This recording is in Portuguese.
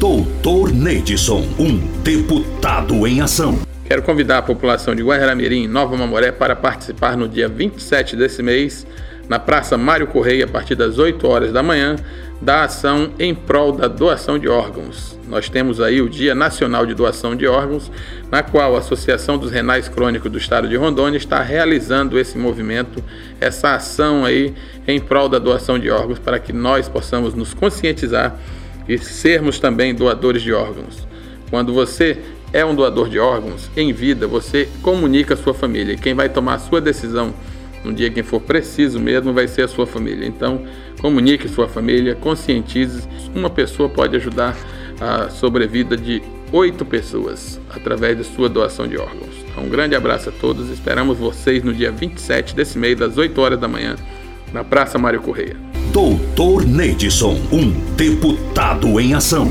Doutor Neidson, um deputado em ação. Quero convidar a população de Guararamirim, Nova Mamoré, para participar no dia 27 desse mês, na Praça Mário Correia, a partir das 8 horas da manhã, da ação em prol da doação de órgãos. Nós temos aí o Dia Nacional de Doação de Órgãos, na qual a Associação dos Renais Crônicos do Estado de Rondônia está realizando esse movimento, essa ação aí em prol da doação de órgãos, para que nós possamos nos conscientizar e sermos também doadores de órgãos. Quando você é um doador de órgãos em vida, você comunica a sua família. Quem vai tomar a sua decisão no dia que for preciso mesmo vai ser a sua família. Então, comunique sua família, conscientize. Uma pessoa pode ajudar a sobrevida de oito pessoas através da sua doação de órgãos. Então, um grande abraço a todos. Esperamos vocês no dia 27 desse mês, das 8 horas da manhã, na Praça Mário Correia. Doutor Neidson, um deputado em ação.